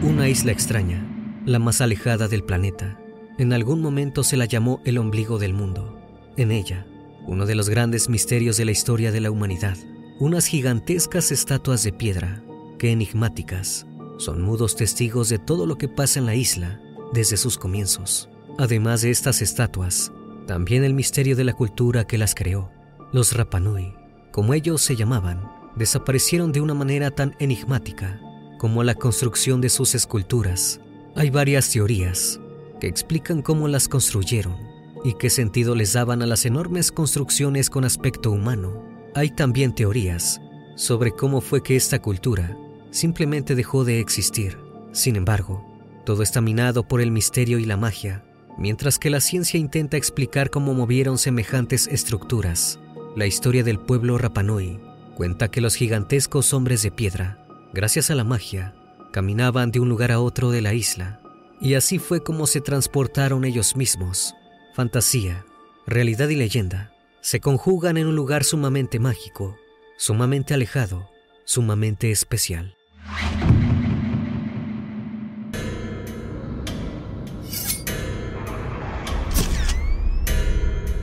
Una isla extraña, la más alejada del planeta. En algún momento se la llamó el ombligo del mundo. En ella, uno de los grandes misterios de la historia de la humanidad, unas gigantescas estatuas de piedra que enigmáticas son mudos testigos de todo lo que pasa en la isla desde sus comienzos. Además de estas estatuas, también el misterio de la cultura que las creó. Los Rapanui, como ellos se llamaban, desaparecieron de una manera tan enigmática como la construcción de sus esculturas. Hay varias teorías que explican cómo las construyeron y qué sentido les daban a las enormes construcciones con aspecto humano. Hay también teorías sobre cómo fue que esta cultura simplemente dejó de existir. Sin embargo, todo está minado por el misterio y la magia, mientras que la ciencia intenta explicar cómo movieron semejantes estructuras. La historia del pueblo Rapanui cuenta que los gigantescos hombres de piedra gracias a la magia, caminaban de un lugar a otro de la isla, y así fue como se transportaron ellos mismos. Fantasía, realidad y leyenda se conjugan en un lugar sumamente mágico, sumamente alejado, sumamente especial.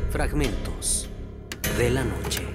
Fragmentos de la noche.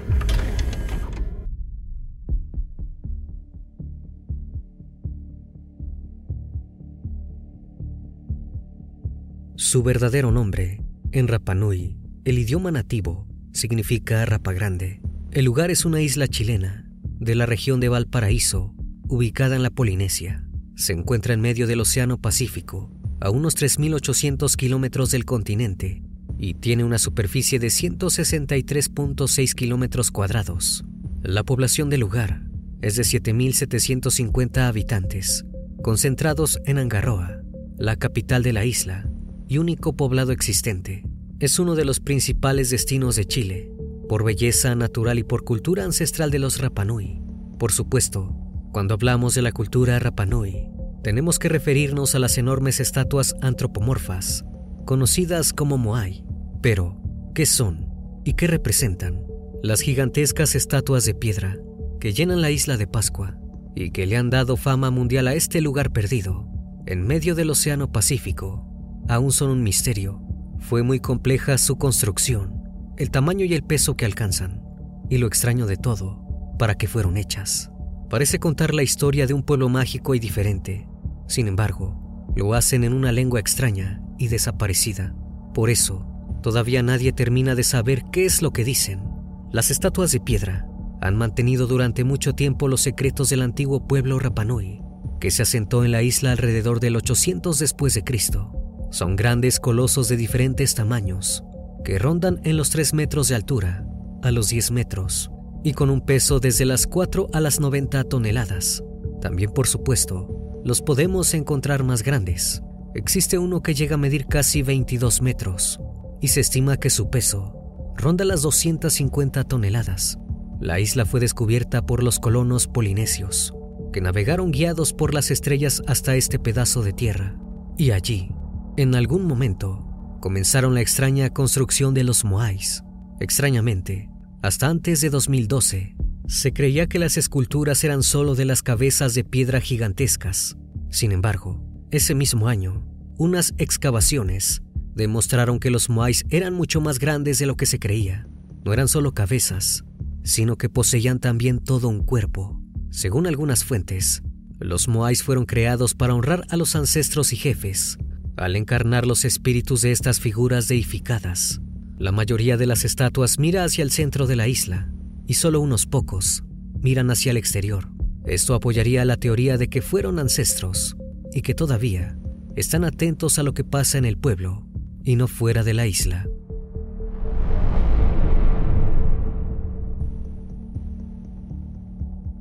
Su verdadero nombre, en Rapanui, el idioma nativo, significa Rapa Grande. El lugar es una isla chilena de la región de Valparaíso, ubicada en la Polinesia. Se encuentra en medio del Océano Pacífico, a unos 3.800 kilómetros del continente, y tiene una superficie de 163.6 kilómetros cuadrados. La población del lugar es de 7.750 habitantes, concentrados en Angarroa, la capital de la isla, y único poblado existente. Es uno de los principales destinos de Chile, por belleza natural y por cultura ancestral de los Rapanui. Por supuesto, cuando hablamos de la cultura Rapanui, tenemos que referirnos a las enormes estatuas antropomorfas, conocidas como Moai. Pero, ¿qué son y qué representan? Las gigantescas estatuas de piedra que llenan la isla de Pascua y que le han dado fama mundial a este lugar perdido, en medio del Océano Pacífico, aún son un misterio. Fue muy compleja su construcción, el tamaño y el peso que alcanzan, y lo extraño de todo, para qué fueron hechas. Parece contar la historia de un pueblo mágico y diferente. Sin embargo, lo hacen en una lengua extraña y desaparecida. Por eso, todavía nadie termina de saber qué es lo que dicen. Las estatuas de piedra han mantenido durante mucho tiempo los secretos del antiguo pueblo Rapanui, que se asentó en la isla alrededor del 800 después de Cristo. Son grandes colosos de diferentes tamaños, que rondan en los 3 metros de altura a los 10 metros y con un peso desde las 4 a las 90 toneladas. También, por supuesto, los podemos encontrar más grandes. Existe uno que llega a medir casi 22 metros y se estima que su peso ronda las 250 toneladas. La isla fue descubierta por los colonos polinesios, que navegaron guiados por las estrellas hasta este pedazo de tierra, y allí en algún momento, comenzaron la extraña construcción de los Moais. Extrañamente, hasta antes de 2012, se creía que las esculturas eran solo de las cabezas de piedra gigantescas. Sin embargo, ese mismo año, unas excavaciones demostraron que los Moais eran mucho más grandes de lo que se creía. No eran solo cabezas, sino que poseían también todo un cuerpo. Según algunas fuentes, los Moais fueron creados para honrar a los ancestros y jefes al encarnar los espíritus de estas figuras deificadas. La mayoría de las estatuas mira hacia el centro de la isla y solo unos pocos miran hacia el exterior. Esto apoyaría la teoría de que fueron ancestros y que todavía están atentos a lo que pasa en el pueblo y no fuera de la isla.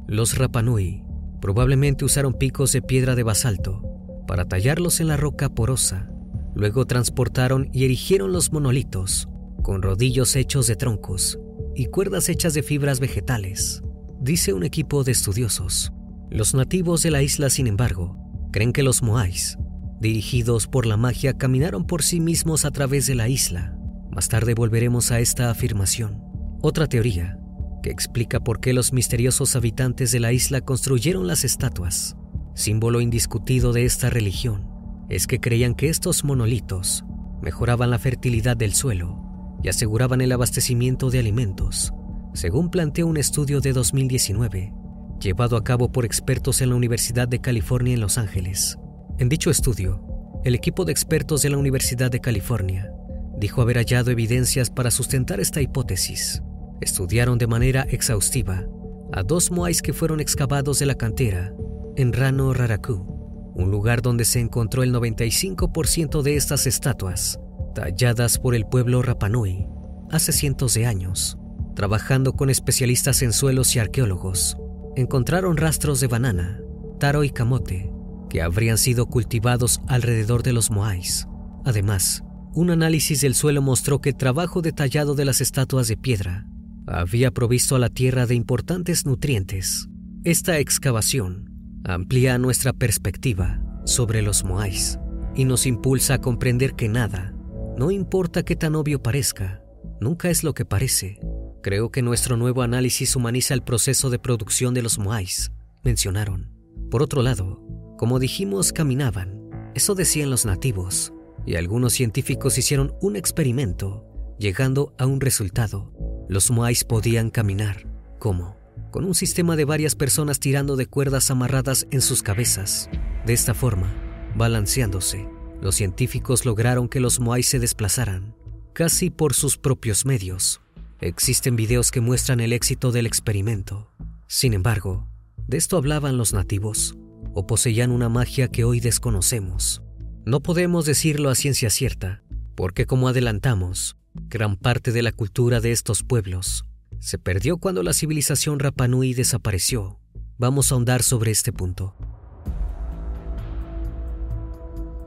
Los Rapanui probablemente usaron picos de piedra de basalto para tallarlos en la roca porosa. Luego transportaron y erigieron los monolitos con rodillos hechos de troncos y cuerdas hechas de fibras vegetales, dice un equipo de estudiosos. Los nativos de la isla, sin embargo, creen que los moais, dirigidos por la magia, caminaron por sí mismos a través de la isla. Más tarde volveremos a esta afirmación. Otra teoría que explica por qué los misteriosos habitantes de la isla construyeron las estatuas símbolo indiscutido de esta religión, es que creían que estos monolitos mejoraban la fertilidad del suelo y aseguraban el abastecimiento de alimentos, según planteó un estudio de 2019 llevado a cabo por expertos en la Universidad de California en Los Ángeles. En dicho estudio, el equipo de expertos de la Universidad de California dijo haber hallado evidencias para sustentar esta hipótesis. Estudiaron de manera exhaustiva a dos moais que fueron excavados de la cantera en Rano Raraku, un lugar donde se encontró el 95% de estas estatuas, talladas por el pueblo Rapanui hace cientos de años, trabajando con especialistas en suelos y arqueólogos. Encontraron rastros de banana, taro y camote que habrían sido cultivados alrededor de los moais. Además, un análisis del suelo mostró que el trabajo detallado de las estatuas de piedra había provisto a la tierra de importantes nutrientes. Esta excavación amplía nuestra perspectiva sobre los moais y nos impulsa a comprender que nada, no importa qué tan obvio parezca, nunca es lo que parece. Creo que nuestro nuevo análisis humaniza el proceso de producción de los moais, mencionaron. Por otro lado, como dijimos, caminaban. Eso decían los nativos. Y algunos científicos hicieron un experimento, llegando a un resultado. Los moais podían caminar. ¿Cómo? Con un sistema de varias personas tirando de cuerdas amarradas en sus cabezas. De esta forma, balanceándose, los científicos lograron que los moais se desplazaran, casi por sus propios medios. Existen videos que muestran el éxito del experimento. Sin embargo, de esto hablaban los nativos o poseían una magia que hoy desconocemos. No podemos decirlo a ciencia cierta, porque como adelantamos, gran parte de la cultura de estos pueblos se perdió cuando la civilización Rapanui desapareció. Vamos a ahondar sobre este punto.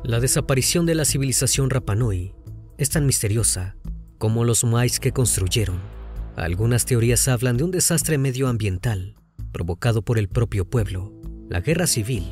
La desaparición de la civilización Rapanui es tan misteriosa como los mais que construyeron. Algunas teorías hablan de un desastre medioambiental provocado por el propio pueblo, la guerra civil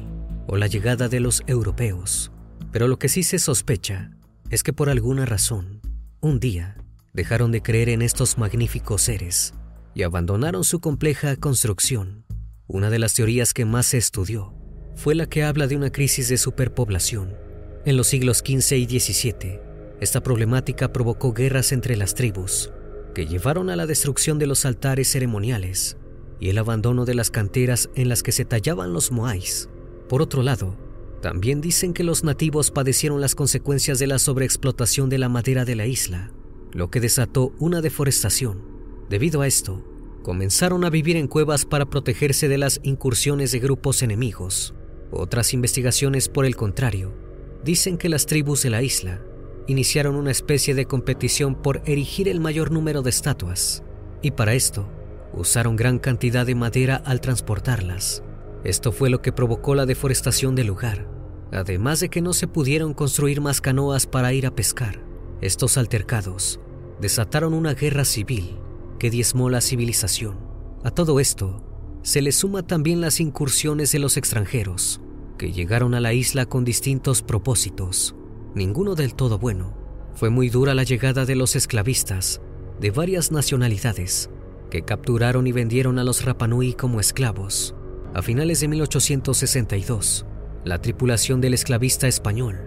o la llegada de los europeos. Pero lo que sí se sospecha es que por alguna razón, un día, dejaron de creer en estos magníficos seres y abandonaron su compleja construcción. Una de las teorías que más se estudió fue la que habla de una crisis de superpoblación. En los siglos XV y XVII, esta problemática provocó guerras entre las tribus, que llevaron a la destrucción de los altares ceremoniales y el abandono de las canteras en las que se tallaban los moais. Por otro lado, también dicen que los nativos padecieron las consecuencias de la sobreexplotación de la madera de la isla, lo que desató una deforestación. Debido a esto, comenzaron a vivir en cuevas para protegerse de las incursiones de grupos enemigos. Otras investigaciones, por el contrario, dicen que las tribus de la isla iniciaron una especie de competición por erigir el mayor número de estatuas, y para esto usaron gran cantidad de madera al transportarlas. Esto fue lo que provocó la deforestación del lugar, además de que no se pudieron construir más canoas para ir a pescar. Estos altercados desataron una guerra civil que diezmó la civilización. A todo esto se le suma también las incursiones de los extranjeros, que llegaron a la isla con distintos propósitos, ninguno del todo bueno. Fue muy dura la llegada de los esclavistas de varias nacionalidades, que capturaron y vendieron a los Rapanui como esclavos. A finales de 1862, la tripulación del esclavista español,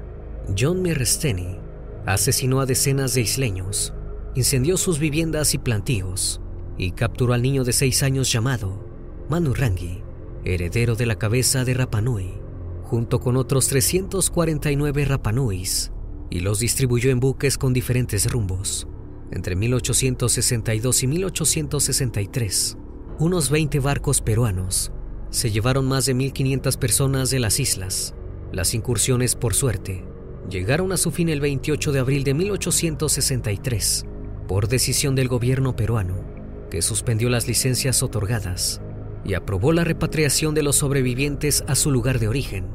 John Meresteni, asesinó a decenas de isleños, incendió sus viviendas y plantíos y capturó al niño de seis años llamado Manurangi, heredero de la cabeza de Rapanui, junto con otros 349 Rapanuis, y los distribuyó en buques con diferentes rumbos. Entre 1862 y 1863, unos 20 barcos peruanos se llevaron más de 1.500 personas de las islas. Las incursiones, por suerte, llegaron a su fin el 28 de abril de 1863, por decisión del gobierno peruano, que suspendió las licencias otorgadas y aprobó la repatriación de los sobrevivientes a su lugar de origen.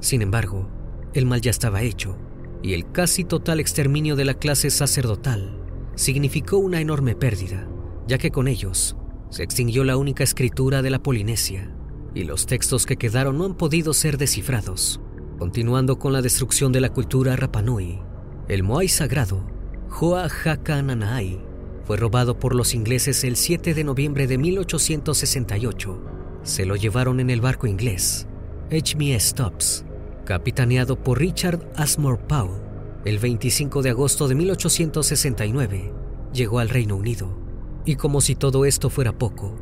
Sin embargo, el mal ya estaba hecho y el casi total exterminio de la clase sacerdotal significó una enorme pérdida, ya que con ellos se extinguió la única escritura de la Polinesia y los textos que quedaron no han podido ser descifrados. Continuando con la destrucción de la cultura Rapanui, el Moai sagrado, Hoa Nanai, fue robado por los ingleses el 7 de noviembre de 1868. Se lo llevaron en el barco inglés, HMS Stubbs, capitaneado por Richard Asmore Powell, el 25 de agosto de 1869, llegó al Reino Unido. Y como si todo esto fuera poco,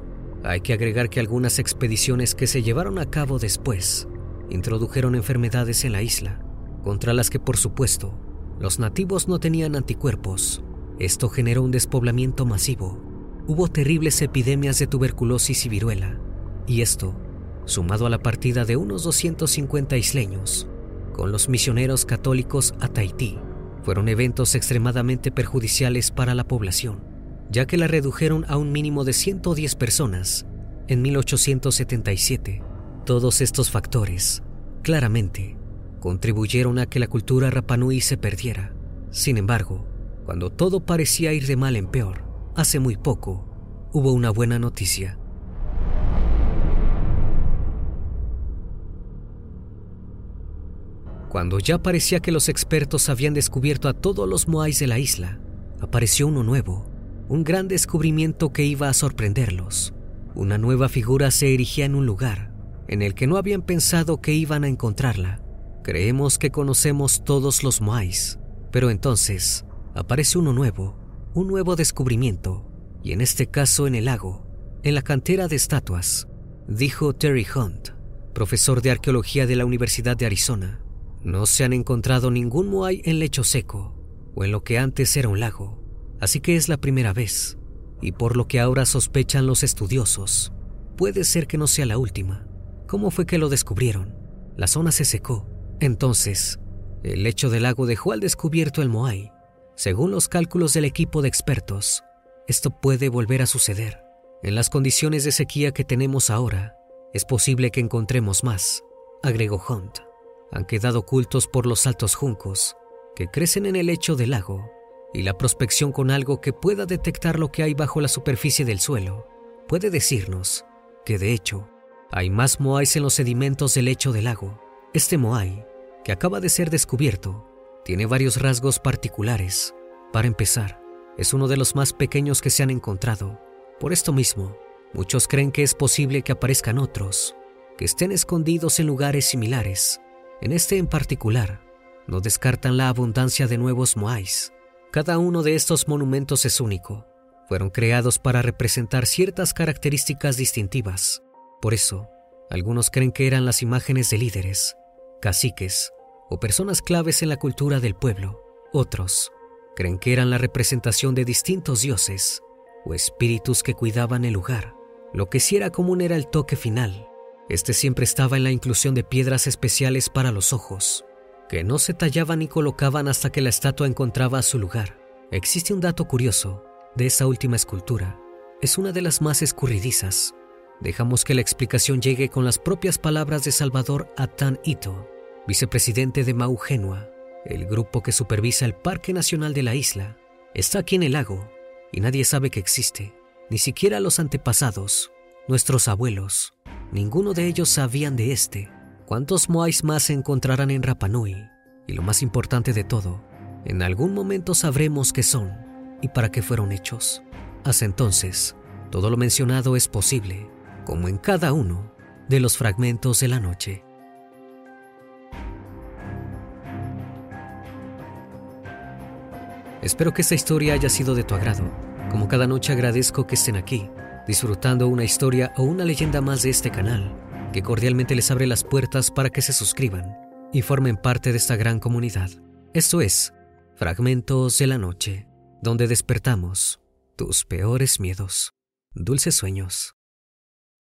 hay que agregar que algunas expediciones que se llevaron a cabo después introdujeron enfermedades en la isla, contra las que por supuesto los nativos no tenían anticuerpos. Esto generó un despoblamiento masivo. Hubo terribles epidemias de tuberculosis y viruela, y esto, sumado a la partida de unos 250 isleños, con los misioneros católicos a Tahití, fueron eventos extremadamente perjudiciales para la población, ya que la redujeron a un mínimo de 110 personas en 1877. Todos estos factores, claramente, contribuyeron a que la cultura Rapanui se perdiera. Sin embargo, cuando todo parecía ir de mal en peor, hace muy poco, hubo una buena noticia. Cuando ya parecía que los expertos habían descubierto a todos los moais de la isla, apareció uno nuevo, un gran descubrimiento que iba a sorprenderlos. Una nueva figura se erigía en un lugar en el que no habían pensado que iban a encontrarla. Creemos que conocemos todos los Moais, pero entonces aparece uno nuevo, un nuevo descubrimiento, y en este caso en el lago, en la cantera de estatuas, dijo Terry Hunt, profesor de arqueología de la Universidad de Arizona. No se han encontrado ningún Moai en lecho seco, o en lo que antes era un lago, así que es la primera vez, y por lo que ahora sospechan los estudiosos, puede ser que no sea la última. ¿Cómo fue que lo descubrieron? La zona se secó, entonces, el lecho del lago dejó al descubierto el Moai. Según los cálculos del equipo de expertos, esto puede volver a suceder. En las condiciones de sequía que tenemos ahora, es posible que encontremos más, agregó Hunt. Han quedado ocultos por los altos juncos que crecen en el lecho del lago y la prospección con algo que pueda detectar lo que hay bajo la superficie del suelo puede decirnos que de hecho hay más moais en los sedimentos del lecho del lago. Este moai que acaba de ser descubierto tiene varios rasgos particulares. Para empezar, es uno de los más pequeños que se han encontrado. Por esto mismo, muchos creen que es posible que aparezcan otros, que estén escondidos en lugares similares. En este en particular, no descartan la abundancia de nuevos moais. Cada uno de estos monumentos es único. Fueron creados para representar ciertas características distintivas. Por eso, algunos creen que eran las imágenes de líderes, caciques o personas claves en la cultura del pueblo. Otros creen que eran la representación de distintos dioses o espíritus que cuidaban el lugar. Lo que sí era común era el toque final. Este siempre estaba en la inclusión de piedras especiales para los ojos, que no se tallaban ni colocaban hasta que la estatua encontraba su lugar. Existe un dato curioso de esa última escultura. Es una de las más escurridizas. Dejamos que la explicación llegue con las propias palabras de Salvador Atan Ito, vicepresidente de Mau Genua, el grupo que supervisa el Parque Nacional de la isla, está aquí en el lago y nadie sabe que existe, ni siquiera los antepasados, nuestros abuelos. Ninguno de ellos sabían de este. ¿Cuántos moais más se encontrarán en Rapanui? Y lo más importante de todo, en algún momento sabremos qué son y para qué fueron hechos. Hasta entonces, todo lo mencionado es posible, como en cada uno de los fragmentos de la noche. Espero que esta historia haya sido de tu agrado. Como cada noche agradezco que estén aquí, disfrutando una historia o una leyenda más de este canal, que cordialmente les abre las puertas para que se suscriban y formen parte de esta gran comunidad. Esto es Fragmentos de la Noche, donde despertamos tus peores miedos. Dulces sueños.